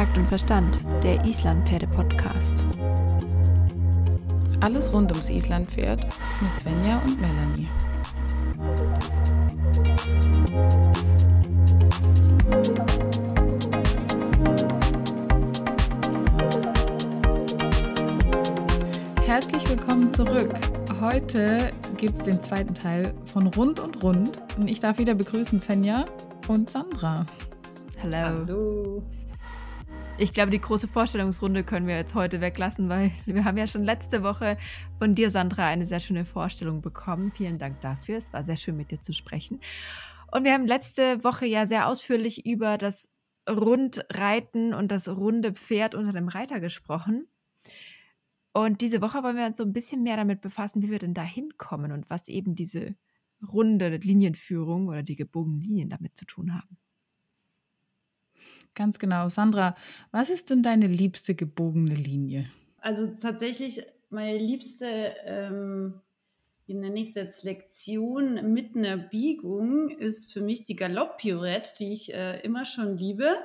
Takt und Verstand, der Islandpferde-Podcast. Alles rund ums Islandpferd mit Svenja und Melanie. Herzlich willkommen zurück. Heute gibt es den zweiten Teil von Rund und Rund und ich darf wieder begrüßen Svenja und Sandra. Hallo. Hallo. Ich glaube, die große Vorstellungsrunde können wir jetzt heute weglassen, weil wir haben ja schon letzte Woche von dir, Sandra, eine sehr schöne Vorstellung bekommen. Vielen Dank dafür. Es war sehr schön, mit dir zu sprechen. Und wir haben letzte Woche ja sehr ausführlich über das Rundreiten und das runde Pferd unter dem Reiter gesprochen. Und diese Woche wollen wir uns so ein bisschen mehr damit befassen, wie wir denn da hinkommen und was eben diese runde Linienführung oder die gebogenen Linien damit zu tun haben. Ganz genau. Sandra, was ist denn deine liebste gebogene Linie? Also tatsächlich meine liebste, ähm, wie nenne ich es jetzt, Lektion mit einer Biegung ist für mich die Galopp-Pirouette, die ich äh, immer schon liebe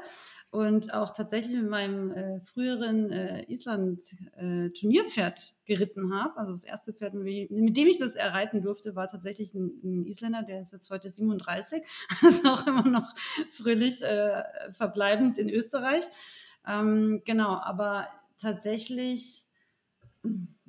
und auch tatsächlich mit meinem äh, früheren äh, Island-Turnierpferd äh, geritten habe. Also das erste Pferd, mit dem ich das erreiten durfte, war tatsächlich ein, ein Isländer, der ist jetzt heute 37, also auch immer noch fröhlich äh, verbleibend in Österreich. Ähm, genau, aber tatsächlich,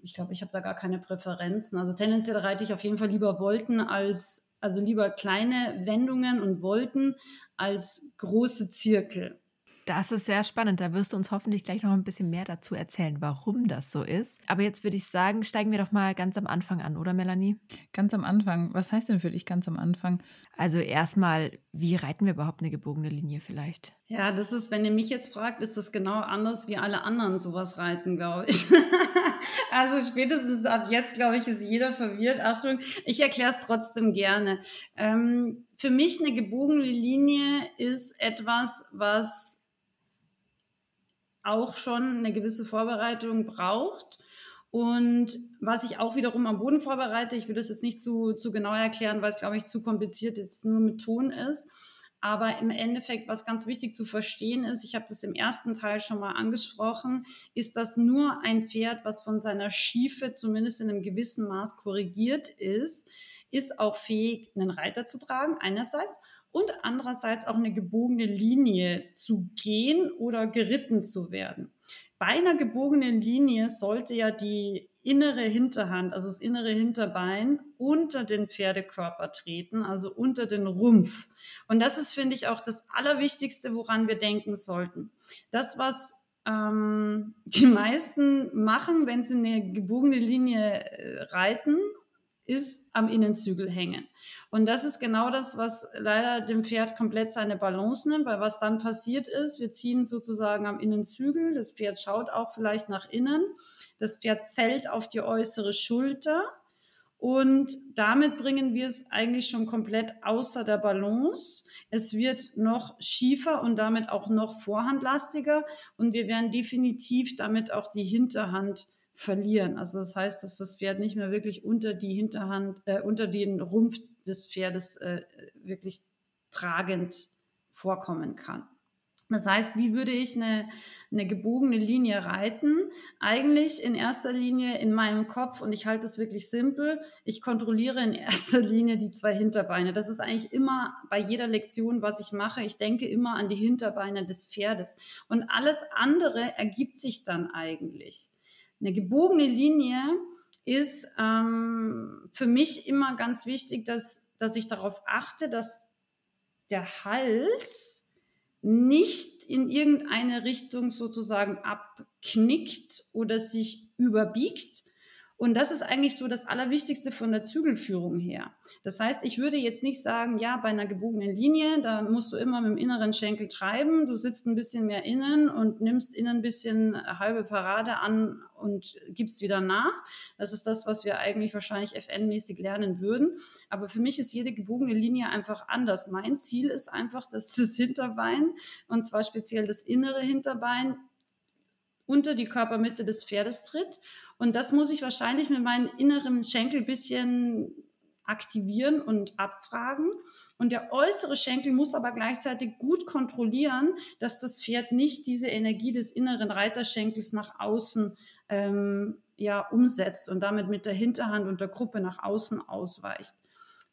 ich glaube, ich habe da gar keine Präferenzen. Also tendenziell reite ich auf jeden Fall lieber Volten als, also lieber kleine Wendungen und Volten als große Zirkel. Das ist sehr spannend. Da wirst du uns hoffentlich gleich noch ein bisschen mehr dazu erzählen, warum das so ist. Aber jetzt würde ich sagen, steigen wir doch mal ganz am Anfang an, oder Melanie? Ganz am Anfang. Was heißt denn für dich ganz am Anfang? Also erstmal, wie reiten wir überhaupt eine gebogene Linie vielleicht? Ja, das ist, wenn ihr mich jetzt fragt, ist das genau anders, wie alle anderen sowas reiten, glaube ich. also spätestens ab jetzt, glaube ich, ist jeder verwirrt. Achtung, ich erkläre es trotzdem gerne. Ähm, für mich eine gebogene Linie ist etwas, was auch schon eine gewisse Vorbereitung braucht. Und was ich auch wiederum am Boden vorbereite, ich will das jetzt nicht zu, zu genau erklären, weil es, glaube ich, zu kompliziert jetzt nur mit Ton ist. Aber im Endeffekt, was ganz wichtig zu verstehen ist, ich habe das im ersten Teil schon mal angesprochen, ist, dass nur ein Pferd, was von seiner Schiefe zumindest in einem gewissen Maß korrigiert ist, ist auch fähig, einen Reiter zu tragen, einerseits und andererseits auch eine gebogene Linie zu gehen oder geritten zu werden. Bei einer gebogenen Linie sollte ja die innere Hinterhand, also das innere Hinterbein, unter den Pferdekörper treten, also unter den Rumpf. Und das ist, finde ich, auch das Allerwichtigste, woran wir denken sollten. Das, was ähm, die meisten machen, wenn sie eine gebogene Linie äh, reiten ist am Innenzügel hängen. Und das ist genau das, was leider dem Pferd komplett seine Balance nimmt, weil was dann passiert ist, wir ziehen sozusagen am Innenzügel, das Pferd schaut auch vielleicht nach innen, das Pferd fällt auf die äußere Schulter und damit bringen wir es eigentlich schon komplett außer der Balance. Es wird noch schiefer und damit auch noch vorhandlastiger und wir werden definitiv damit auch die Hinterhand verlieren. Also das heißt, dass das Pferd nicht mehr wirklich unter die Hinterhand, äh, unter den Rumpf des Pferdes äh, wirklich tragend vorkommen kann. Das heißt, wie würde ich eine, eine gebogene Linie reiten? Eigentlich in erster Linie in meinem Kopf und ich halte es wirklich simpel. Ich kontrolliere in erster Linie die zwei Hinterbeine. Das ist eigentlich immer bei jeder Lektion, was ich mache. Ich denke immer an die Hinterbeine des Pferdes und alles andere ergibt sich dann eigentlich. Eine gebogene Linie ist ähm, für mich immer ganz wichtig, dass, dass ich darauf achte, dass der Hals nicht in irgendeine Richtung sozusagen abknickt oder sich überbiegt, und das ist eigentlich so das Allerwichtigste von der Zügelführung her. Das heißt, ich würde jetzt nicht sagen, ja, bei einer gebogenen Linie, da musst du immer mit dem inneren Schenkel treiben, du sitzt ein bisschen mehr innen und nimmst innen ein bisschen halbe Parade an und gibst wieder nach. Das ist das, was wir eigentlich wahrscheinlich FN-mäßig lernen würden. Aber für mich ist jede gebogene Linie einfach anders. Mein Ziel ist einfach, dass das Hinterbein, und zwar speziell das innere Hinterbein, unter die Körpermitte des Pferdes tritt. Und das muss ich wahrscheinlich mit meinem inneren Schenkel ein bisschen aktivieren und abfragen. Und der äußere Schenkel muss aber gleichzeitig gut kontrollieren, dass das Pferd nicht diese Energie des inneren Reiterschenkels nach außen ähm, ja, umsetzt und damit mit der Hinterhand und der Gruppe nach außen ausweicht.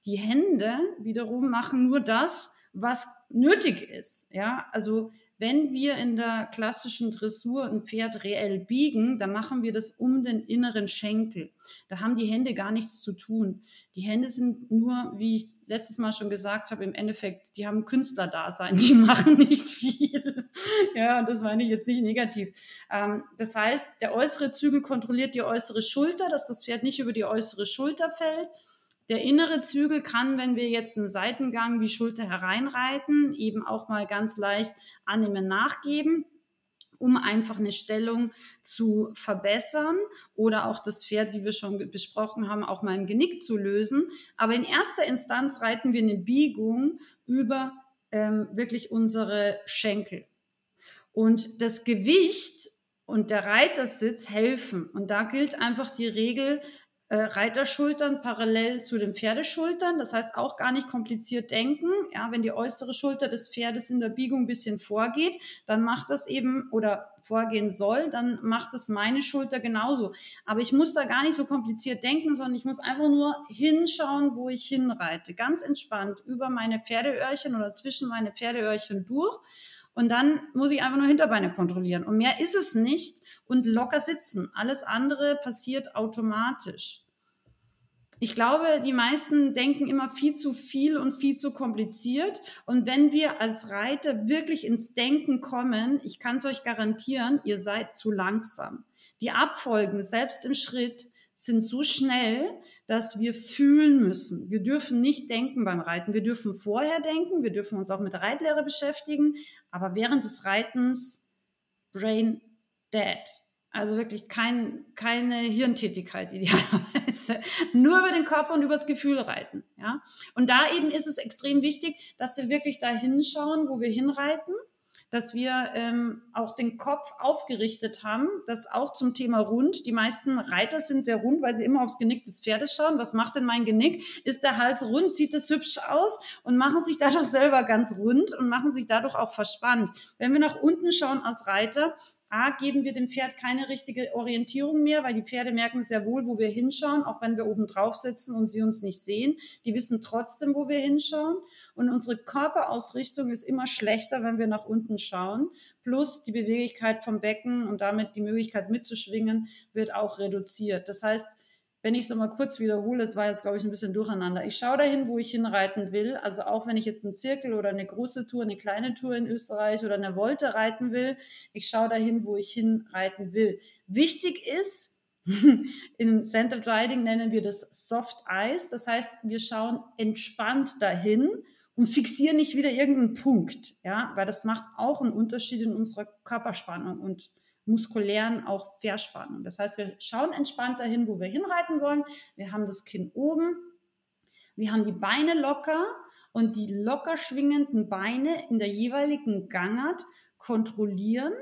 Die Hände wiederum machen nur das, was nötig ist. Ja, also wenn wir in der klassischen Dressur ein Pferd reell biegen, dann machen wir das um den inneren Schenkel. Da haben die Hände gar nichts zu tun. Die Hände sind nur, wie ich letztes Mal schon gesagt habe, im Endeffekt, die haben Künstlerdasein, die machen nicht viel. ja, das meine ich jetzt nicht negativ. Ähm, das heißt, der äußere Zügel kontrolliert die äußere Schulter, dass das Pferd nicht über die äußere Schulter fällt. Der innere Zügel kann, wenn wir jetzt einen Seitengang wie Schulter hereinreiten, eben auch mal ganz leicht annehmen, nachgeben um einfach eine Stellung zu verbessern oder auch das Pferd, wie wir schon besprochen haben, auch mal im Genick zu lösen. Aber in erster Instanz reiten wir eine Biegung über ähm, wirklich unsere Schenkel. Und das Gewicht und der Reitersitz helfen. Und da gilt einfach die Regel, äh, Reiterschultern parallel zu den Pferdeschultern. Das heißt auch gar nicht kompliziert denken. Ja, wenn die äußere Schulter des Pferdes in der Biegung ein bisschen vorgeht, dann macht das eben oder vorgehen soll, dann macht es meine Schulter genauso. Aber ich muss da gar nicht so kompliziert denken, sondern ich muss einfach nur hinschauen, wo ich hinreite. Ganz entspannt über meine Pferdeöhrchen oder zwischen meine Pferdeöhrchen durch. Und dann muss ich einfach nur Hinterbeine kontrollieren. Und mehr ist es nicht und locker sitzen. Alles andere passiert automatisch ich glaube, die meisten denken immer viel zu viel und viel zu kompliziert. Und wenn wir als Reiter wirklich ins Denken kommen, ich kann es euch garantieren, ihr seid zu langsam. Die Abfolgen, selbst im Schritt, sind so schnell, dass wir fühlen müssen. Wir dürfen nicht denken beim Reiten. Wir dürfen vorher denken, wir dürfen uns auch mit Reitlehre beschäftigen, aber während des Reitens brain dead. Also wirklich kein, keine Hirntätigkeit idealerweise. Nur über den Körper und über das Gefühl reiten. Ja? Und da eben ist es extrem wichtig, dass wir wirklich da hinschauen, wo wir hinreiten, dass wir ähm, auch den Kopf aufgerichtet haben. Das auch zum Thema rund. Die meisten Reiter sind sehr rund, weil sie immer aufs Genick des Pferdes schauen. Was macht denn mein Genick? Ist der Hals rund? Sieht es hübsch aus? Und machen sich dadurch selber ganz rund und machen sich dadurch auch verspannt. Wenn wir nach unten schauen als Reiter, A, geben wir dem Pferd keine richtige Orientierung mehr, weil die Pferde merken sehr wohl, wo wir hinschauen, auch wenn wir oben drauf sitzen und sie uns nicht sehen. Die wissen trotzdem, wo wir hinschauen. Und unsere Körperausrichtung ist immer schlechter, wenn wir nach unten schauen. Plus die Beweglichkeit vom Becken und damit die Möglichkeit mitzuschwingen wird auch reduziert. Das heißt, wenn ich es nochmal kurz wiederhole, es war jetzt, glaube ich, ein bisschen durcheinander. Ich schaue dahin, wo ich hinreiten will. Also auch wenn ich jetzt einen Zirkel oder eine große Tour, eine kleine Tour in Österreich oder eine Wolte reiten will, ich schaue dahin, wo ich hinreiten will. Wichtig ist, im Center Riding nennen wir das Soft Eyes. Das heißt, wir schauen entspannt dahin und fixieren nicht wieder irgendeinen Punkt, ja, weil das macht auch einen Unterschied in unserer Körperspannung und muskulären auch Verspannung. Das heißt, wir schauen entspannt dahin, wo wir hinreiten wollen. Wir haben das Kinn oben, wir haben die Beine locker und die locker schwingenden Beine in der jeweiligen Gangart kontrollieren,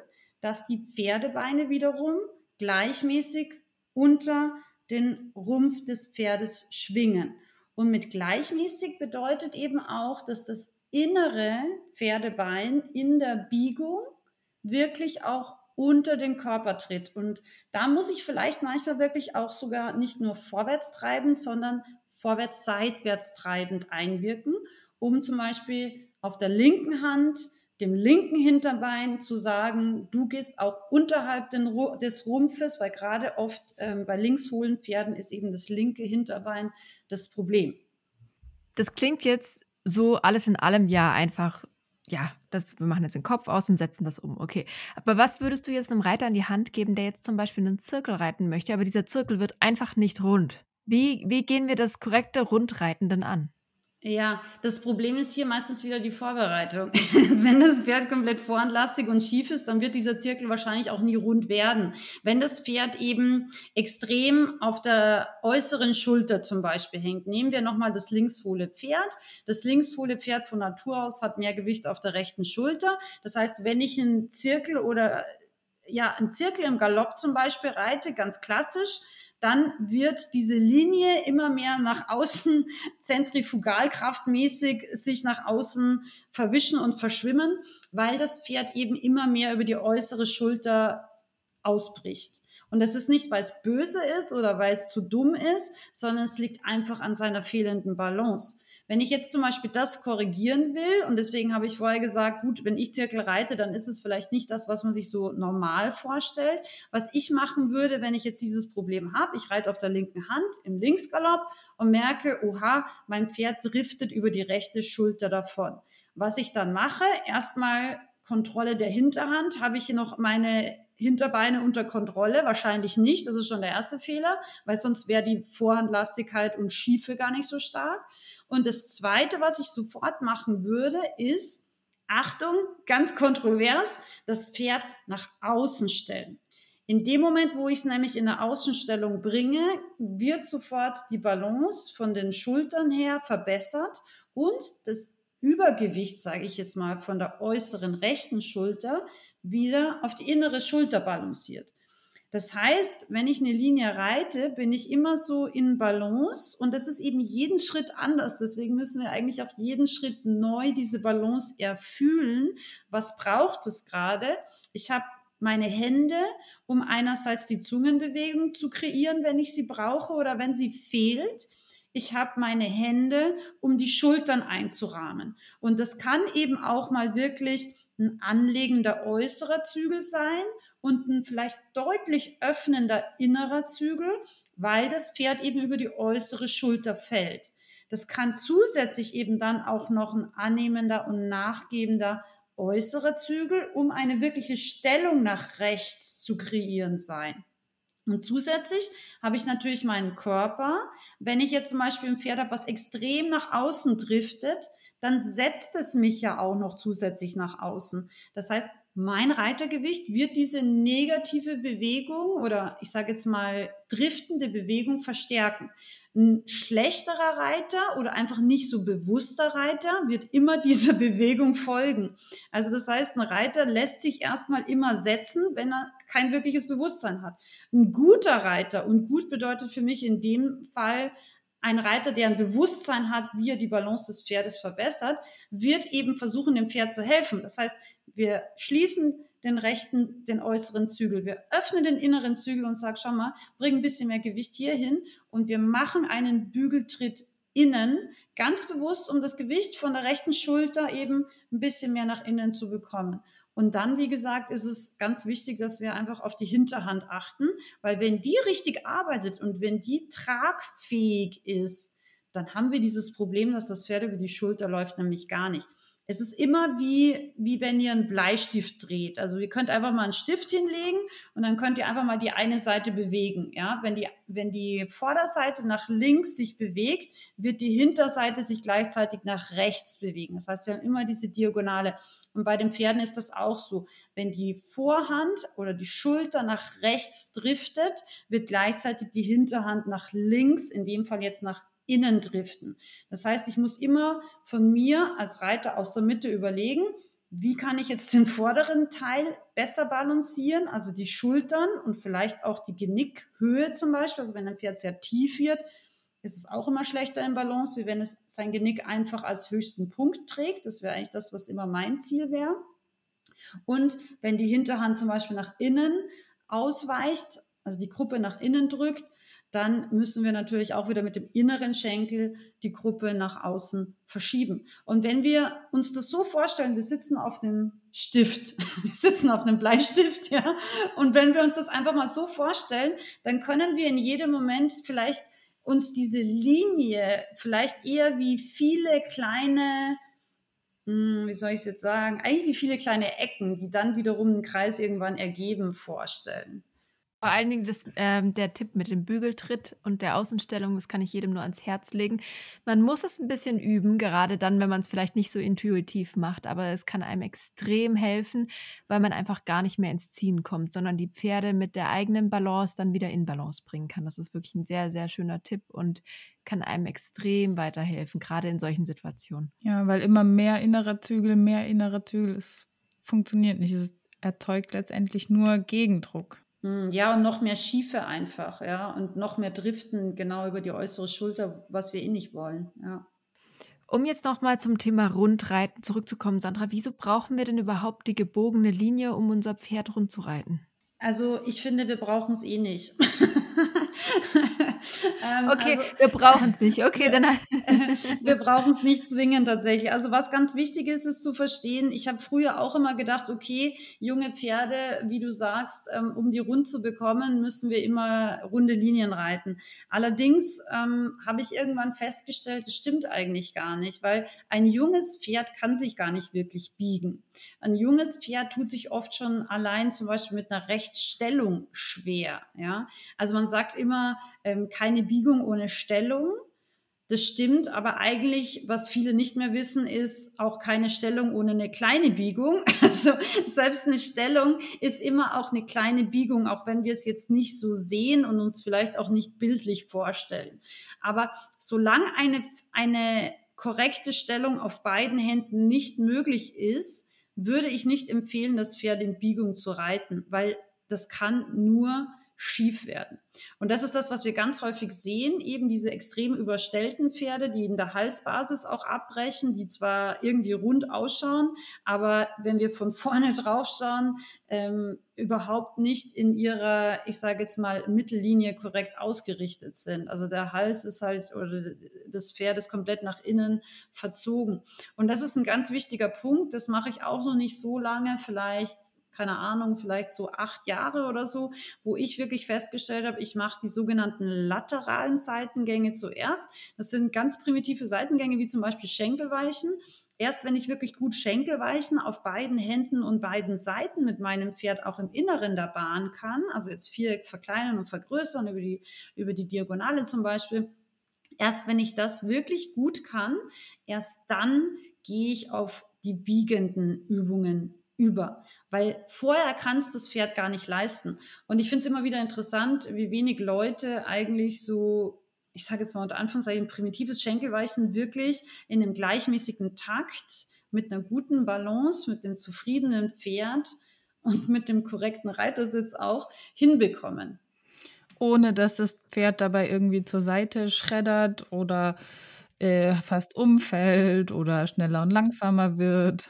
dass die Pferdebeine wiederum gleichmäßig unter den Rumpf des Pferdes schwingen. Und mit gleichmäßig bedeutet eben auch, dass das innere Pferdebein in der Biegung wirklich auch unter den Körper tritt. Und da muss ich vielleicht manchmal wirklich auch sogar nicht nur vorwärts treibend, sondern vorwärts seitwärts treibend einwirken, um zum Beispiel auf der linken Hand dem linken Hinterbein zu sagen, du gehst auch unterhalb des Rumpfes, weil gerade oft ähm, bei linkshohlen Pferden ist eben das linke Hinterbein das Problem. Das klingt jetzt so alles in allem ja einfach ja, das, wir machen jetzt den Kopf aus und setzen das um. Okay. Aber was würdest du jetzt einem Reiter an die Hand geben, der jetzt zum Beispiel einen Zirkel reiten möchte, aber dieser Zirkel wird einfach nicht rund? Wie, wie gehen wir das korrekte Rundreiten denn an? Ja, das Problem ist hier meistens wieder die Vorbereitung. Wenn das Pferd komplett vorhandlastig und schief ist, dann wird dieser Zirkel wahrscheinlich auch nie rund werden. Wenn das Pferd eben extrem auf der äußeren Schulter zum Beispiel hängt, nehmen wir nochmal das linkshohle Pferd. Das linkshohle Pferd von Natur aus hat mehr Gewicht auf der rechten Schulter. Das heißt, wenn ich einen Zirkel oder ja, einen Zirkel im Galopp zum Beispiel reite, ganz klassisch, dann wird diese Linie immer mehr nach außen zentrifugalkraftmäßig sich nach außen verwischen und verschwimmen, weil das Pferd eben immer mehr über die äußere Schulter ausbricht. Und das ist nicht, weil es böse ist oder weil es zu dumm ist, sondern es liegt einfach an seiner fehlenden Balance. Wenn ich jetzt zum Beispiel das korrigieren will, und deswegen habe ich vorher gesagt, gut, wenn ich Zirkel reite, dann ist es vielleicht nicht das, was man sich so normal vorstellt. Was ich machen würde, wenn ich jetzt dieses Problem habe, ich reite auf der linken Hand im Linksgalopp und merke, oha, mein Pferd driftet über die rechte Schulter davon. Was ich dann mache, erstmal Kontrolle der Hinterhand, habe ich hier noch meine Hinterbeine unter Kontrolle? Wahrscheinlich nicht. Das ist schon der erste Fehler, weil sonst wäre die Vorhandlastigkeit und Schiefe gar nicht so stark. Und das Zweite, was ich sofort machen würde, ist, Achtung, ganz kontrovers, das Pferd nach außen stellen. In dem Moment, wo ich es nämlich in eine Außenstellung bringe, wird sofort die Balance von den Schultern her verbessert und das Übergewicht, sage ich jetzt mal, von der äußeren rechten Schulter wieder auf die innere Schulter balanciert. Das heißt, wenn ich eine Linie reite, bin ich immer so in Balance und das ist eben jeden Schritt anders. Deswegen müssen wir eigentlich auch jeden Schritt neu diese Balance erfühlen. Was braucht es gerade? Ich habe meine Hände, um einerseits die Zungenbewegung zu kreieren, wenn ich sie brauche oder wenn sie fehlt. Ich habe meine Hände, um die Schultern einzurahmen. Und das kann eben auch mal wirklich ein anlegender äußerer Zügel sein und ein vielleicht deutlich öffnender innerer Zügel, weil das Pferd eben über die äußere Schulter fällt. Das kann zusätzlich eben dann auch noch ein annehmender und nachgebender äußerer Zügel, um eine wirkliche Stellung nach rechts zu kreieren sein. Und zusätzlich habe ich natürlich meinen Körper. Wenn ich jetzt zum Beispiel ein Pferd habe, was extrem nach außen driftet, dann setzt es mich ja auch noch zusätzlich nach außen. Das heißt, mein Reitergewicht wird diese negative Bewegung oder ich sage jetzt mal driftende Bewegung verstärken. Ein schlechterer Reiter oder einfach nicht so bewusster Reiter wird immer dieser Bewegung folgen. Also das heißt, ein Reiter lässt sich erstmal immer setzen, wenn er kein wirkliches Bewusstsein hat. Ein guter Reiter und gut bedeutet für mich in dem Fall ein Reiter, der ein Bewusstsein hat, wie er die Balance des Pferdes verbessert, wird eben versuchen, dem Pferd zu helfen. Das heißt, wir schließen den rechten, den äußeren Zügel. Wir öffnen den inneren Zügel und sagen, schau mal, bring ein bisschen mehr Gewicht hier hin und wir machen einen Bügeltritt innen, ganz bewusst, um das Gewicht von der rechten Schulter eben ein bisschen mehr nach innen zu bekommen. Und dann, wie gesagt, ist es ganz wichtig, dass wir einfach auf die Hinterhand achten, weil wenn die richtig arbeitet und wenn die tragfähig ist, dann haben wir dieses Problem, dass das Pferd über die Schulter läuft, nämlich gar nicht. Es ist immer wie, wie wenn ihr einen Bleistift dreht. Also ihr könnt einfach mal einen Stift hinlegen und dann könnt ihr einfach mal die eine Seite bewegen. Ja, wenn die, wenn die Vorderseite nach links sich bewegt, wird die Hinterseite sich gleichzeitig nach rechts bewegen. Das heißt, wir haben immer diese Diagonale. Und bei den Pferden ist das auch so. Wenn die Vorhand oder die Schulter nach rechts driftet, wird gleichzeitig die Hinterhand nach links, in dem Fall jetzt nach innen driften. Das heißt, ich muss immer von mir als Reiter aus der Mitte überlegen, wie kann ich jetzt den vorderen Teil besser balancieren, also die Schultern und vielleicht auch die Genickhöhe zum Beispiel. Also wenn ein Pferd sehr tief wird, ist es auch immer schlechter in Balance, wie wenn es sein Genick einfach als höchsten Punkt trägt. Das wäre eigentlich das, was immer mein Ziel wäre. Und wenn die Hinterhand zum Beispiel nach innen ausweicht, also die Gruppe nach innen drückt, dann müssen wir natürlich auch wieder mit dem inneren Schenkel die Gruppe nach außen verschieben. Und wenn wir uns das so vorstellen, wir sitzen auf einem Stift, wir sitzen auf einem Bleistift, ja, und wenn wir uns das einfach mal so vorstellen, dann können wir in jedem Moment vielleicht uns diese Linie vielleicht eher wie viele kleine, hm, wie soll ich es jetzt sagen, eigentlich wie viele kleine Ecken, die dann wiederum einen Kreis irgendwann ergeben, vorstellen. Vor allen Dingen das, ähm, der Tipp mit dem Bügeltritt und der Außenstellung, das kann ich jedem nur ans Herz legen. Man muss es ein bisschen üben, gerade dann, wenn man es vielleicht nicht so intuitiv macht, aber es kann einem extrem helfen, weil man einfach gar nicht mehr ins Ziehen kommt, sondern die Pferde mit der eigenen Balance dann wieder in Balance bringen kann. Das ist wirklich ein sehr, sehr schöner Tipp und kann einem extrem weiterhelfen, gerade in solchen Situationen. Ja, weil immer mehr innerer Zügel, mehr innerer Zügel, es funktioniert nicht. Es erzeugt letztendlich nur Gegendruck. Hm, ja, und noch mehr Schiefe einfach, ja, und noch mehr Driften genau über die äußere Schulter, was wir eh nicht wollen, ja. Um jetzt noch mal zum Thema Rundreiten zurückzukommen, Sandra, wieso brauchen wir denn überhaupt die gebogene Linie, um unser Pferd rund zu reiten? Also ich finde, wir brauchen es eh nicht. Ähm, okay, also, wir brauchen es nicht. Okay, dann. wir brauchen es nicht zwingend tatsächlich. Also was ganz wichtig ist, ist zu verstehen. Ich habe früher auch immer gedacht, okay, junge Pferde, wie du sagst, ähm, um die rund zu bekommen, müssen wir immer runde Linien reiten. Allerdings ähm, habe ich irgendwann festgestellt, das stimmt eigentlich gar nicht, weil ein junges Pferd kann sich gar nicht wirklich biegen. Ein junges Pferd tut sich oft schon allein zum Beispiel mit einer Rechtsstellung schwer. Ja, also man sagt immer, ähm, keine Biegung ohne Stellung. Das stimmt, aber eigentlich, was viele nicht mehr wissen, ist auch keine Stellung ohne eine kleine Biegung. Also selbst eine Stellung ist immer auch eine kleine Biegung, auch wenn wir es jetzt nicht so sehen und uns vielleicht auch nicht bildlich vorstellen. Aber solange eine, eine korrekte Stellung auf beiden Händen nicht möglich ist, würde ich nicht empfehlen, das Pferd in Biegung zu reiten, weil das kann nur schief werden. Und das ist das, was wir ganz häufig sehen, eben diese extrem überstellten Pferde, die in der Halsbasis auch abbrechen, die zwar irgendwie rund ausschauen, aber wenn wir von vorne drauf schauen, ähm, überhaupt nicht in ihrer, ich sage jetzt mal, Mittellinie korrekt ausgerichtet sind. Also der Hals ist halt, oder das Pferd ist komplett nach innen verzogen. Und das ist ein ganz wichtiger Punkt. Das mache ich auch noch nicht so lange, vielleicht keine Ahnung, vielleicht so acht Jahre oder so, wo ich wirklich festgestellt habe, ich mache die sogenannten lateralen Seitengänge zuerst. Das sind ganz primitive Seitengänge, wie zum Beispiel Schenkelweichen. Erst wenn ich wirklich gut Schenkelweichen auf beiden Händen und beiden Seiten mit meinem Pferd auch im Inneren der Bahn kann, also jetzt Viereck verkleinern und vergrößern über die, über die Diagonale zum Beispiel, erst wenn ich das wirklich gut kann, erst dann gehe ich auf die biegenden Übungen über, weil vorher kannst das Pferd gar nicht leisten. Und ich finde es immer wieder interessant, wie wenig Leute eigentlich so, ich sage jetzt mal unter Anführungszeichen, primitives Schenkelweichen wirklich in einem gleichmäßigen Takt mit einer guten Balance, mit dem zufriedenen Pferd und mit dem korrekten Reitersitz auch hinbekommen. Ohne dass das Pferd dabei irgendwie zur Seite schreddert oder äh, fast umfällt oder schneller und langsamer wird.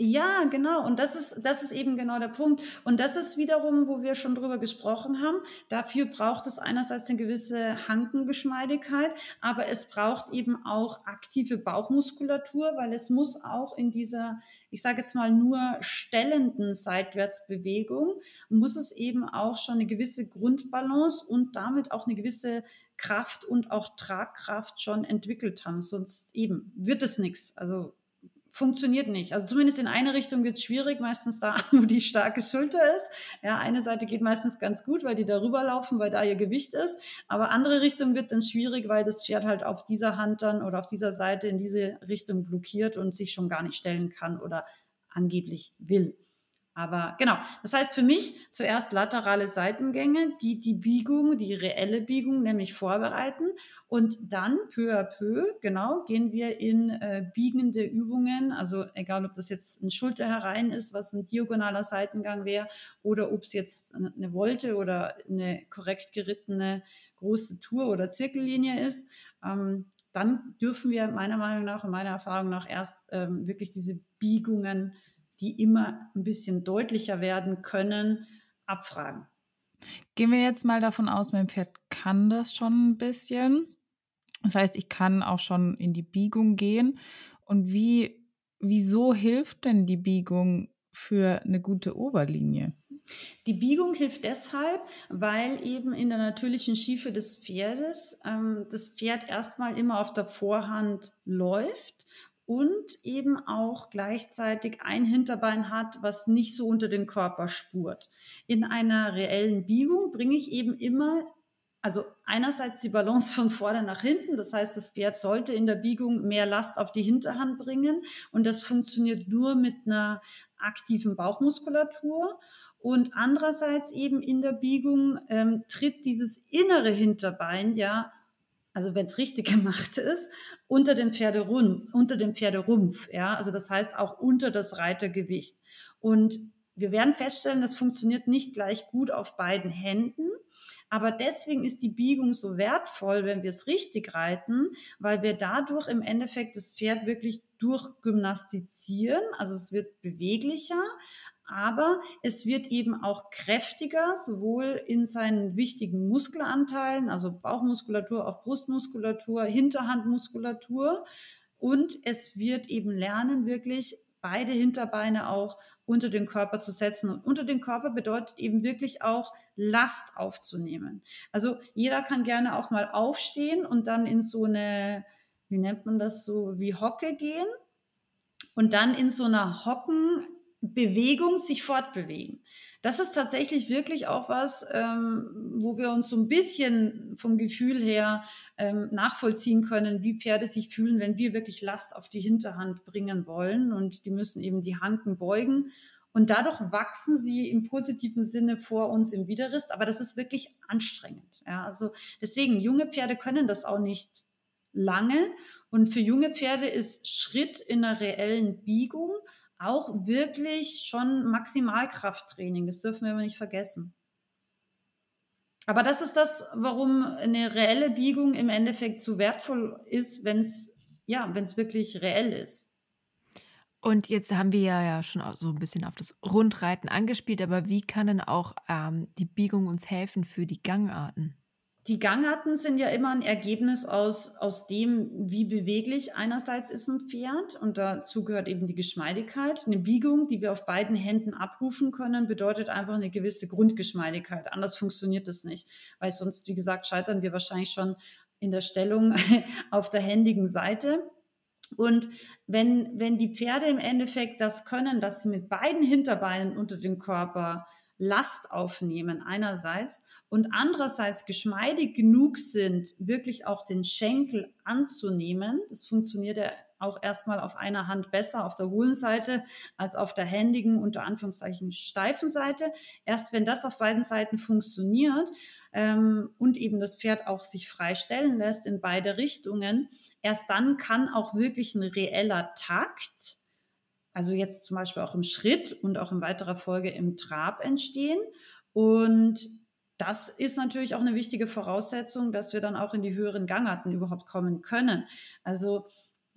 Ja, genau. Und das ist, das ist eben genau der Punkt. Und das ist wiederum, wo wir schon drüber gesprochen haben. Dafür braucht es einerseits eine gewisse Hankengeschmeidigkeit, aber es braucht eben auch aktive Bauchmuskulatur, weil es muss auch in dieser, ich sage jetzt mal nur stellenden Seitwärtsbewegung, muss es eben auch schon eine gewisse Grundbalance und damit auch eine gewisse Kraft und auch Tragkraft schon entwickelt haben. Sonst eben wird es nichts. Also funktioniert nicht. Also zumindest in eine Richtung wird es schwierig, meistens da, wo die starke Schulter ist. Ja, eine Seite geht meistens ganz gut, weil die darüber laufen, weil da ihr Gewicht ist. Aber andere Richtung wird dann schwierig, weil das Pferd halt auf dieser Hand dann oder auf dieser Seite in diese Richtung blockiert und sich schon gar nicht stellen kann oder angeblich will. Aber genau, das heißt für mich zuerst laterale Seitengänge, die die Biegung, die reelle Biegung nämlich vorbereiten. Und dann peu à peu, genau, gehen wir in äh, biegende Übungen, also egal ob das jetzt ein Schulter herein ist, was ein diagonaler Seitengang wäre oder ob es jetzt eine Wolte oder eine korrekt gerittene große Tour oder Zirkellinie ist, ähm, dann dürfen wir meiner Meinung nach und meiner Erfahrung nach erst ähm, wirklich diese Biegungen die immer ein bisschen deutlicher werden können, abfragen. Gehen wir jetzt mal davon aus, mein Pferd kann das schon ein bisschen. Das heißt, ich kann auch schon in die Biegung gehen. Und wie, wieso hilft denn die Biegung für eine gute Oberlinie? Die Biegung hilft deshalb, weil eben in der natürlichen Schiefe des Pferdes ähm, das Pferd erstmal immer auf der Vorhand läuft und eben auch gleichzeitig ein Hinterbein hat, was nicht so unter den Körper spurt. In einer reellen Biegung bringe ich eben immer, also einerseits die Balance von vorne nach hinten, das heißt, das Pferd sollte in der Biegung mehr Last auf die Hinterhand bringen und das funktioniert nur mit einer aktiven Bauchmuskulatur. Und andererseits eben in der Biegung ähm, tritt dieses innere Hinterbein ja also wenn es richtig gemacht ist, unter dem Pferderumpf, unter dem Pferderumpf, ja, also das heißt auch unter das Reitergewicht. Und wir werden feststellen, das funktioniert nicht gleich gut auf beiden Händen. Aber deswegen ist die Biegung so wertvoll, wenn wir es richtig reiten, weil wir dadurch im Endeffekt das Pferd wirklich durchgymnastizieren. Also es wird beweglicher, aber es wird eben auch kräftiger, sowohl in seinen wichtigen Muskelanteilen, also Bauchmuskulatur, auch Brustmuskulatur, Hinterhandmuskulatur. Und es wird eben lernen, wirklich beide Hinterbeine auch unter den Körper zu setzen. Und unter den Körper bedeutet eben wirklich auch Last aufzunehmen. Also jeder kann gerne auch mal aufstehen und dann in so eine, wie nennt man das so, wie Hocke gehen und dann in so einer Hocken Bewegung sich fortbewegen. Das ist tatsächlich wirklich auch was, ähm, wo wir uns so ein bisschen vom Gefühl her ähm, nachvollziehen können, wie Pferde sich fühlen, wenn wir wirklich Last auf die Hinterhand bringen wollen. Und die müssen eben die Hanken beugen. Und dadurch wachsen sie im positiven Sinne vor uns im Widerrist. Aber das ist wirklich anstrengend. Ja, also deswegen, junge Pferde können das auch nicht lange. Und für junge Pferde ist Schritt in einer reellen Biegung auch wirklich schon Maximalkrafttraining. Das dürfen wir aber nicht vergessen. Aber das ist das, warum eine reelle Biegung im Endeffekt so wertvoll ist, wenn es ja, wenn wirklich reell ist. Und jetzt haben wir ja schon so ein bisschen auf das Rundreiten angespielt, aber wie kann denn auch ähm, die Biegung uns helfen für die Gangarten? Die Gangarten sind ja immer ein Ergebnis aus, aus dem, wie beweglich einerseits ist ein Pferd und dazu gehört eben die Geschmeidigkeit. Eine Biegung, die wir auf beiden Händen abrufen können, bedeutet einfach eine gewisse Grundgeschmeidigkeit. Anders funktioniert das nicht, weil sonst, wie gesagt, scheitern wir wahrscheinlich schon in der Stellung auf der händigen Seite. Und wenn, wenn die Pferde im Endeffekt das können, dass sie mit beiden Hinterbeinen unter den Körper Last aufnehmen einerseits und andererseits geschmeidig genug sind, wirklich auch den Schenkel anzunehmen. Das funktioniert ja auch erstmal auf einer Hand besser auf der hohlen Seite als auf der händigen, unter Anführungszeichen steifen Seite. Erst wenn das auf beiden Seiten funktioniert ähm, und eben das Pferd auch sich frei stellen lässt in beide Richtungen, erst dann kann auch wirklich ein reeller Takt also jetzt zum Beispiel auch im Schritt und auch in weiterer Folge im Trab entstehen. Und das ist natürlich auch eine wichtige Voraussetzung, dass wir dann auch in die höheren Gangarten überhaupt kommen können. Also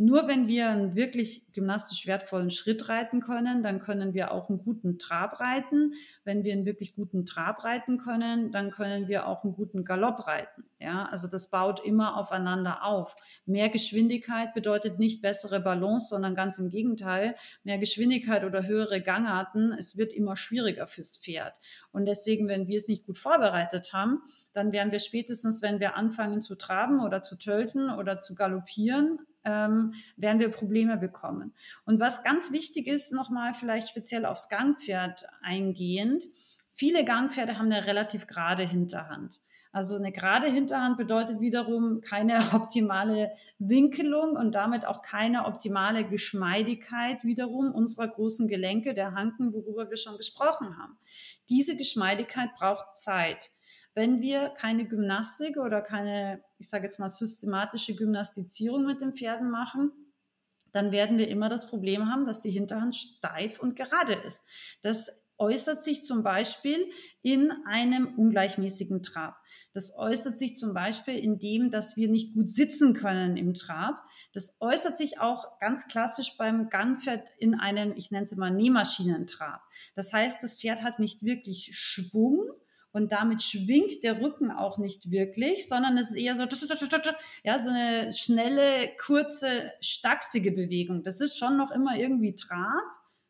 nur wenn wir einen wirklich gymnastisch wertvollen Schritt reiten können, dann können wir auch einen guten Trab reiten. Wenn wir einen wirklich guten Trab reiten können, dann können wir auch einen guten Galopp reiten. Ja, also das baut immer aufeinander auf. Mehr Geschwindigkeit bedeutet nicht bessere Balance, sondern ganz im Gegenteil. Mehr Geschwindigkeit oder höhere Gangarten, es wird immer schwieriger fürs Pferd. Und deswegen, wenn wir es nicht gut vorbereitet haben, dann werden wir spätestens, wenn wir anfangen zu traben oder zu tölten oder zu galoppieren, ähm, werden wir Probleme bekommen. Und was ganz wichtig ist, nochmal vielleicht speziell aufs Gangpferd eingehend, viele Gangpferde haben eine relativ gerade Hinterhand. Also eine gerade Hinterhand bedeutet wiederum keine optimale Winkelung und damit auch keine optimale Geschmeidigkeit wiederum unserer großen Gelenke, der Hanken, worüber wir schon gesprochen haben. Diese Geschmeidigkeit braucht Zeit. Wenn wir keine Gymnastik oder keine, ich sage jetzt mal, systematische Gymnastizierung mit den Pferden machen, dann werden wir immer das Problem haben, dass die Hinterhand steif und gerade ist. Das äußert sich zum Beispiel in einem ungleichmäßigen Trab. Das äußert sich zum Beispiel in dem, dass wir nicht gut sitzen können im Trab. Das äußert sich auch ganz klassisch beim Gangpferd in einem, ich nenne es immer Nähmaschinentrab. Das heißt, das Pferd hat nicht wirklich Schwung, und damit schwingt der Rücken auch nicht wirklich, sondern es ist eher so, ja, so eine schnelle, kurze, stachsige Bewegung. Das ist schon noch immer irgendwie Trab,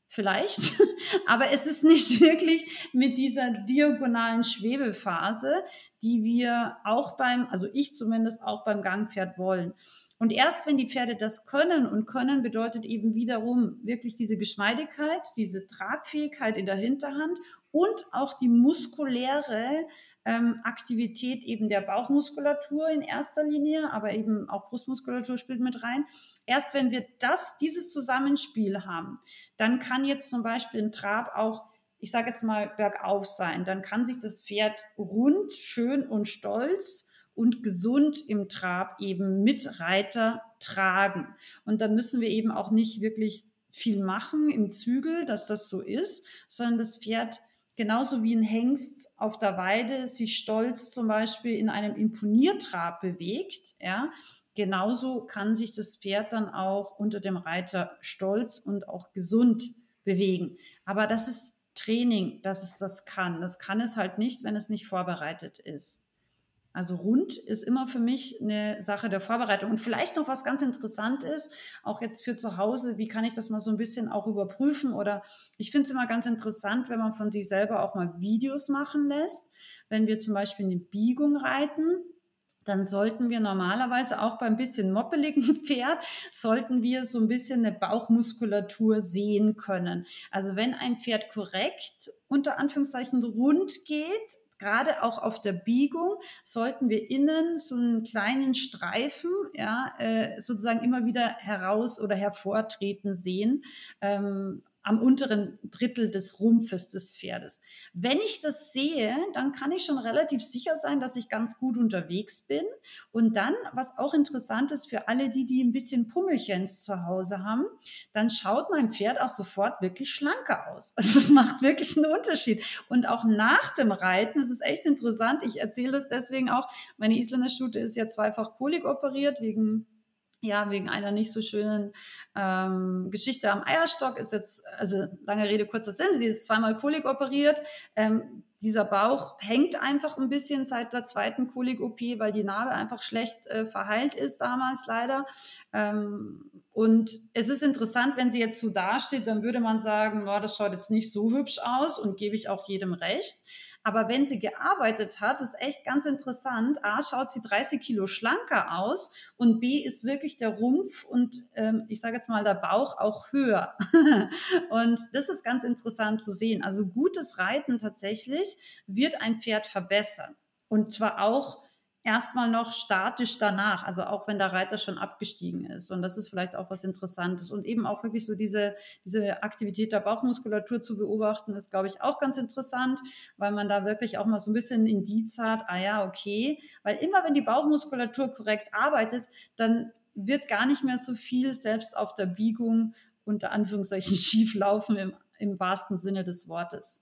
vielleicht, aber es ist nicht wirklich mit dieser diagonalen Schwebephase, die wir auch beim, also ich zumindest auch beim Gangpferd wollen. Und erst wenn die Pferde das können und können, bedeutet eben wiederum wirklich diese Geschmeidigkeit, diese Tragfähigkeit in der Hinterhand und auch die muskuläre ähm, Aktivität eben der Bauchmuskulatur in erster Linie, aber eben auch Brustmuskulatur spielt mit rein. Erst wenn wir das, dieses Zusammenspiel haben, dann kann jetzt zum Beispiel ein Trab auch ich sage jetzt mal, bergauf sein. Dann kann sich das Pferd rund, schön und stolz und gesund im Trab eben mit Reiter tragen. Und dann müssen wir eben auch nicht wirklich viel machen im Zügel, dass das so ist, sondern das Pferd genauso wie ein Hengst auf der Weide sich stolz zum Beispiel in einem Imponiertrab bewegt, ja, genauso kann sich das Pferd dann auch unter dem Reiter stolz und auch gesund bewegen. Aber das ist Training, dass es das kann. Das kann es halt nicht, wenn es nicht vorbereitet ist. Also rund ist immer für mich eine Sache der Vorbereitung. Und vielleicht noch was ganz interessant ist, auch jetzt für zu Hause, wie kann ich das mal so ein bisschen auch überprüfen? Oder ich finde es immer ganz interessant, wenn man von sich selber auch mal Videos machen lässt. Wenn wir zum Beispiel eine Biegung reiten, dann sollten wir normalerweise auch beim bisschen moppeligen Pferd, sollten wir so ein bisschen eine Bauchmuskulatur sehen können. Also wenn ein Pferd korrekt unter Anführungszeichen rund geht, gerade auch auf der Biegung sollten wir innen so einen kleinen Streifen, ja, äh, sozusagen immer wieder heraus oder hervortreten sehen. Ähm, am unteren Drittel des Rumpfes des Pferdes. Wenn ich das sehe, dann kann ich schon relativ sicher sein, dass ich ganz gut unterwegs bin. Und dann, was auch interessant ist für alle die, die ein bisschen Pummelchens zu Hause haben, dann schaut mein Pferd auch sofort wirklich schlanker aus. Also es macht wirklich einen Unterschied. Und auch nach dem Reiten, das ist echt interessant. Ich erzähle das deswegen auch. Meine Isländer Stute ist ja zweifach Kolik operiert wegen ja, wegen einer nicht so schönen ähm, Geschichte am Eierstock ist jetzt, also lange Rede, kurzer Sinn, sie ist zweimal Kolik operiert. Ähm, dieser Bauch hängt einfach ein bisschen seit der zweiten Kolik-OP, weil die Narbe einfach schlecht äh, verheilt ist damals leider. Ähm, und es ist interessant, wenn sie jetzt so dasteht, dann würde man sagen, oh, das schaut jetzt nicht so hübsch aus und gebe ich auch jedem recht. Aber wenn sie gearbeitet hat, ist echt ganz interessant. A, schaut sie 30 Kilo schlanker aus und B, ist wirklich der Rumpf und ähm, ich sage jetzt mal der Bauch auch höher. und das ist ganz interessant zu sehen. Also gutes Reiten tatsächlich wird ein Pferd verbessern. Und zwar auch erstmal noch statisch danach, also auch wenn der Reiter schon abgestiegen ist. Und das ist vielleicht auch was Interessantes. Und eben auch wirklich so diese, diese Aktivität der Bauchmuskulatur zu beobachten, ist, glaube ich, auch ganz interessant, weil man da wirklich auch mal so ein bisschen Indiz hat, ah ja, okay, weil immer wenn die Bauchmuskulatur korrekt arbeitet, dann wird gar nicht mehr so viel selbst auf der Biegung unter Anführungszeichen schief laufen im, im wahrsten Sinne des Wortes.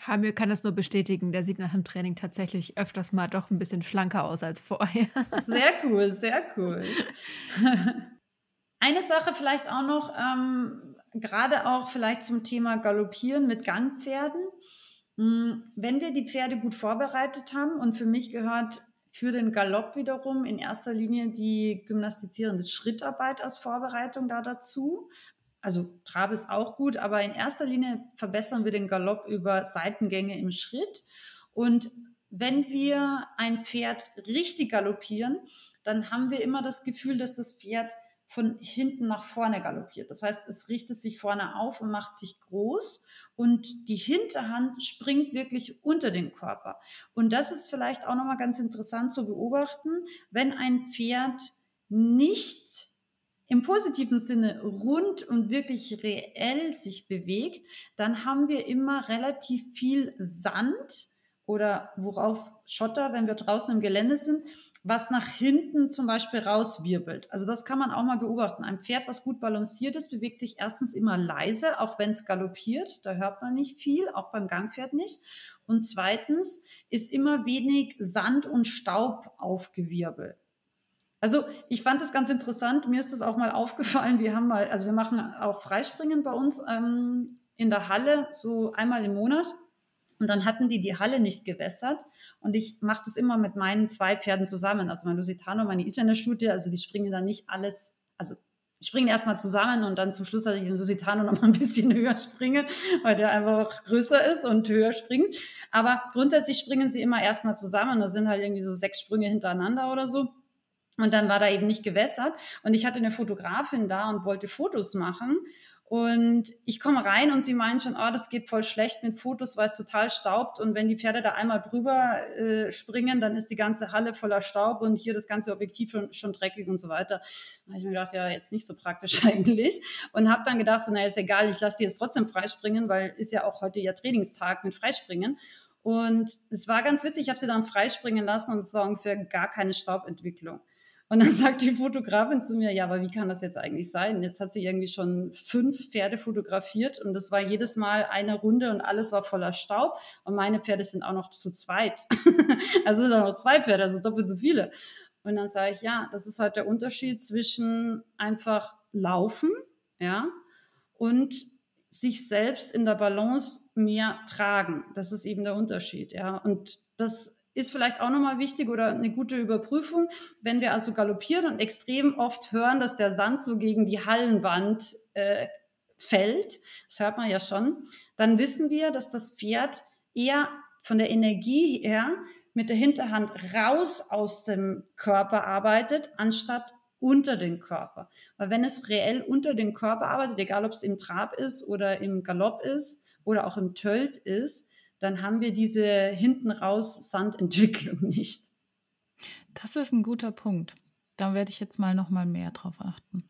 Hamir kann das nur bestätigen. Der sieht nach dem Training tatsächlich öfters mal doch ein bisschen schlanker aus als vorher. Sehr cool, sehr cool. Eine Sache vielleicht auch noch, ähm, gerade auch vielleicht zum Thema Galoppieren mit Gangpferden. Hm, wenn wir die Pferde gut vorbereitet haben und für mich gehört für den Galopp wiederum in erster Linie die gymnastizierende Schrittarbeit als Vorbereitung da dazu. Also Trab ist auch gut, aber in erster Linie verbessern wir den Galopp über Seitengänge im Schritt. Und wenn wir ein Pferd richtig galoppieren, dann haben wir immer das Gefühl, dass das Pferd von hinten nach vorne galoppiert. Das heißt, es richtet sich vorne auf und macht sich groß und die Hinterhand springt wirklich unter den Körper. Und das ist vielleicht auch nochmal ganz interessant zu beobachten, wenn ein Pferd nicht im positiven Sinne rund und wirklich reell sich bewegt, dann haben wir immer relativ viel Sand oder worauf Schotter, wenn wir draußen im Gelände sind, was nach hinten zum Beispiel rauswirbelt. Also das kann man auch mal beobachten. Ein Pferd, was gut balanciert ist, bewegt sich erstens immer leise, auch wenn es galoppiert. Da hört man nicht viel, auch beim Gangpferd nicht. Und zweitens ist immer wenig Sand und Staub aufgewirbelt. Also ich fand das ganz interessant. Mir ist das auch mal aufgefallen. Wir haben mal, also wir machen auch Freispringen bei uns ähm, in der Halle so einmal im Monat. Und dann hatten die die Halle nicht gewässert. Und ich mache das immer mit meinen zwei Pferden zusammen. Also mein Lusitano, meine Isländerstute. Also die springen dann nicht alles, also springen erstmal zusammen und dann zum Schluss, dass ich den Lusitano noch mal ein bisschen höher springe, weil der einfach größer ist und höher springt. Aber grundsätzlich springen sie immer erstmal zusammen. Das sind halt irgendwie so sechs Sprünge hintereinander oder so. Und dann war da eben nicht gewässert. Und ich hatte eine Fotografin da und wollte Fotos machen. Und ich komme rein und sie meint schon, oh, das geht voll schlecht mit Fotos, weil es total staubt. Und wenn die Pferde da einmal drüber äh, springen, dann ist die ganze Halle voller Staub und hier das ganze Objektiv schon, schon dreckig und so weiter. Da habe ich mir gedacht, ja, jetzt nicht so praktisch eigentlich. Und habe dann gedacht, so, naja, ist egal, ich lasse die jetzt trotzdem freispringen, weil ist ja auch heute ja Trainingstag mit Freispringen. Und es war ganz witzig, ich habe sie dann freispringen lassen und es war ungefähr gar keine Staubentwicklung. Und dann sagt die Fotografin zu mir, ja, aber wie kann das jetzt eigentlich sein? Jetzt hat sie irgendwie schon fünf Pferde fotografiert und das war jedes Mal eine Runde und alles war voller Staub. Und meine Pferde sind auch noch zu zweit. also sind auch noch zwei Pferde, also doppelt so viele. Und dann sage ich, ja, das ist halt der Unterschied zwischen einfach laufen, ja, und sich selbst in der Balance mehr tragen. Das ist eben der Unterschied, ja. Und das ist vielleicht auch nochmal wichtig oder eine gute Überprüfung, wenn wir also galoppieren und extrem oft hören, dass der Sand so gegen die Hallenwand äh, fällt, das hört man ja schon, dann wissen wir, dass das Pferd eher von der Energie her mit der Hinterhand raus aus dem Körper arbeitet, anstatt unter den Körper. Weil wenn es reell unter den Körper arbeitet, egal ob es im Trab ist oder im Galopp ist oder auch im Tölt ist, dann haben wir diese hinten raus Sandentwicklung nicht. Das ist ein guter Punkt. Da werde ich jetzt mal noch mal mehr drauf achten.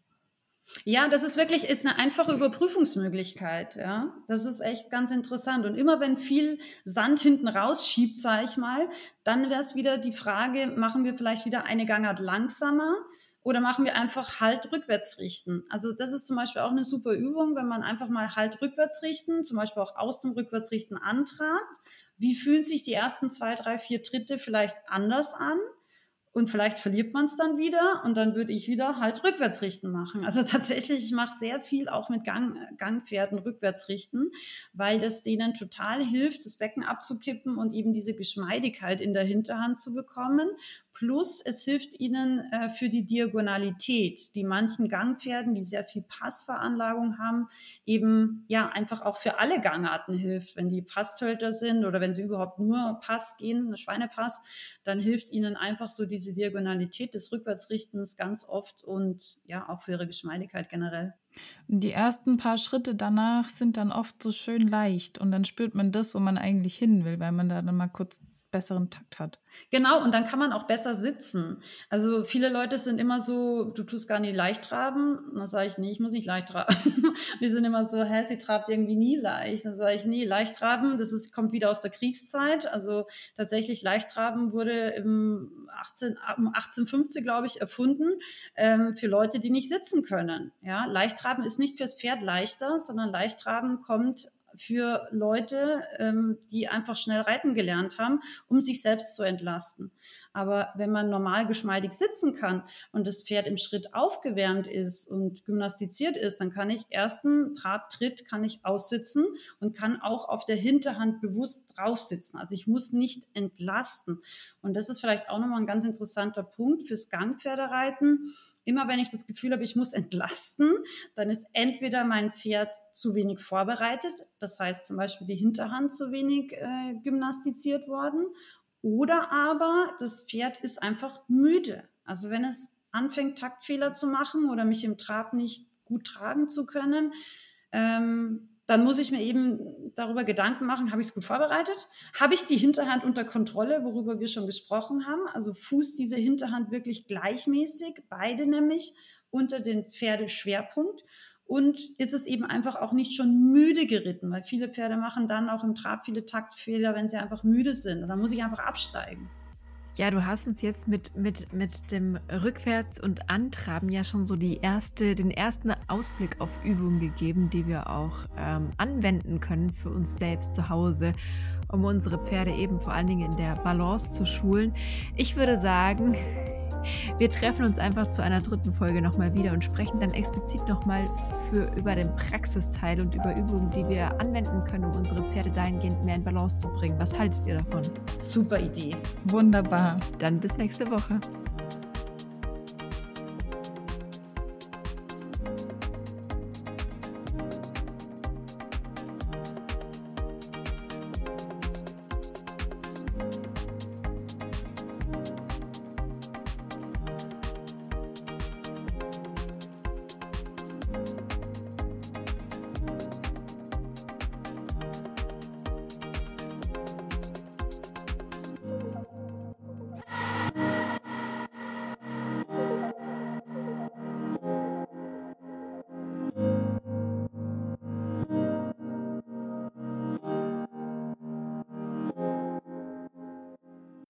Ja, das ist wirklich ist eine einfache Überprüfungsmöglichkeit. Ja, das ist echt ganz interessant. Und immer wenn viel Sand hinten rausschiebt, sage ich mal, dann wäre es wieder die Frage: Machen wir vielleicht wieder eine Gangart langsamer? Oder machen wir einfach Halt rückwärts richten? Also das ist zum Beispiel auch eine super Übung, wenn man einfach mal Halt rückwärts richten, zum Beispiel auch aus dem Rückwärtsrichten antragt. Wie fühlen sich die ersten zwei, drei, vier Tritte vielleicht anders an? Und vielleicht verliert man es dann wieder und dann würde ich wieder halt rückwärts richten machen. Also tatsächlich, ich mache sehr viel auch mit Gang, Gangpferden rückwärts richten, weil das denen total hilft, das Becken abzukippen und eben diese Geschmeidigkeit in der Hinterhand zu bekommen Plus es hilft ihnen äh, für die Diagonalität, die manchen Gangpferden, die sehr viel Passveranlagung haben, eben ja einfach auch für alle Gangarten hilft. Wenn die Passtölter sind oder wenn sie überhaupt nur Pass gehen, eine Schweinepass, dann hilft ihnen einfach so diese Diagonalität des Rückwärtsrichtens ganz oft und ja auch für ihre Geschmeidigkeit generell. Die ersten paar Schritte danach sind dann oft so schön leicht und dann spürt man das, wo man eigentlich hin will, weil man da dann mal kurz besseren Takt hat. Genau, und dann kann man auch besser sitzen. Also viele Leute sind immer so, du tust gar nicht leicht traben. Dann sage ich, nee, ich muss nicht leicht traben. Die sind immer so, hä, sie trabt irgendwie nie leicht. Dann sage ich, nee, leicht traben, das ist, kommt wieder aus der Kriegszeit. Also tatsächlich leicht traben wurde im 18, um 1850, glaube ich, erfunden ähm, für Leute, die nicht sitzen können. Ja, leicht traben ist nicht fürs Pferd leichter, sondern leicht traben kommt für Leute, ähm, die einfach schnell reiten gelernt haben, um sich selbst zu entlasten. Aber wenn man normal geschmeidig sitzen kann und das Pferd im Schritt aufgewärmt ist und gymnastiziert ist, dann kann ich ersten Trabtritt kann ich aussitzen und kann auch auf der Hinterhand bewusst drauf sitzen. Also ich muss nicht entlasten. Und das ist vielleicht auch nochmal ein ganz interessanter Punkt fürs Gangpferdereiten immer wenn ich das Gefühl habe, ich muss entlasten, dann ist entweder mein Pferd zu wenig vorbereitet, das heißt zum Beispiel die Hinterhand zu wenig äh, gymnastiziert worden, oder aber das Pferd ist einfach müde. Also wenn es anfängt, Taktfehler zu machen oder mich im Trab nicht gut tragen zu können, ähm, dann muss ich mir eben darüber Gedanken machen, habe ich es gut vorbereitet? Habe ich die Hinterhand unter Kontrolle, worüber wir schon gesprochen haben? Also fußt diese Hinterhand wirklich gleichmäßig, beide nämlich unter den Pferdeschwerpunkt? Und ist es eben einfach auch nicht schon müde geritten? Weil viele Pferde machen dann auch im Trab viele Taktfehler, wenn sie einfach müde sind. Und dann muss ich einfach absteigen. Ja, du hast uns jetzt mit, mit, mit dem Rückwärts- und Antraben ja schon so die erste, den ersten Ausblick auf Übungen gegeben, die wir auch ähm, anwenden können für uns selbst zu Hause, um unsere Pferde eben vor allen Dingen in der Balance zu schulen. Ich würde sagen, wir treffen uns einfach zu einer dritten Folge nochmal wieder und sprechen dann explizit nochmal über den Praxisteil und über Übungen, die wir anwenden können, um unsere Pferde dahingehend mehr in Balance zu bringen. Was haltet ihr davon? Super Idee. Wunderbar. Dann bis nächste Woche.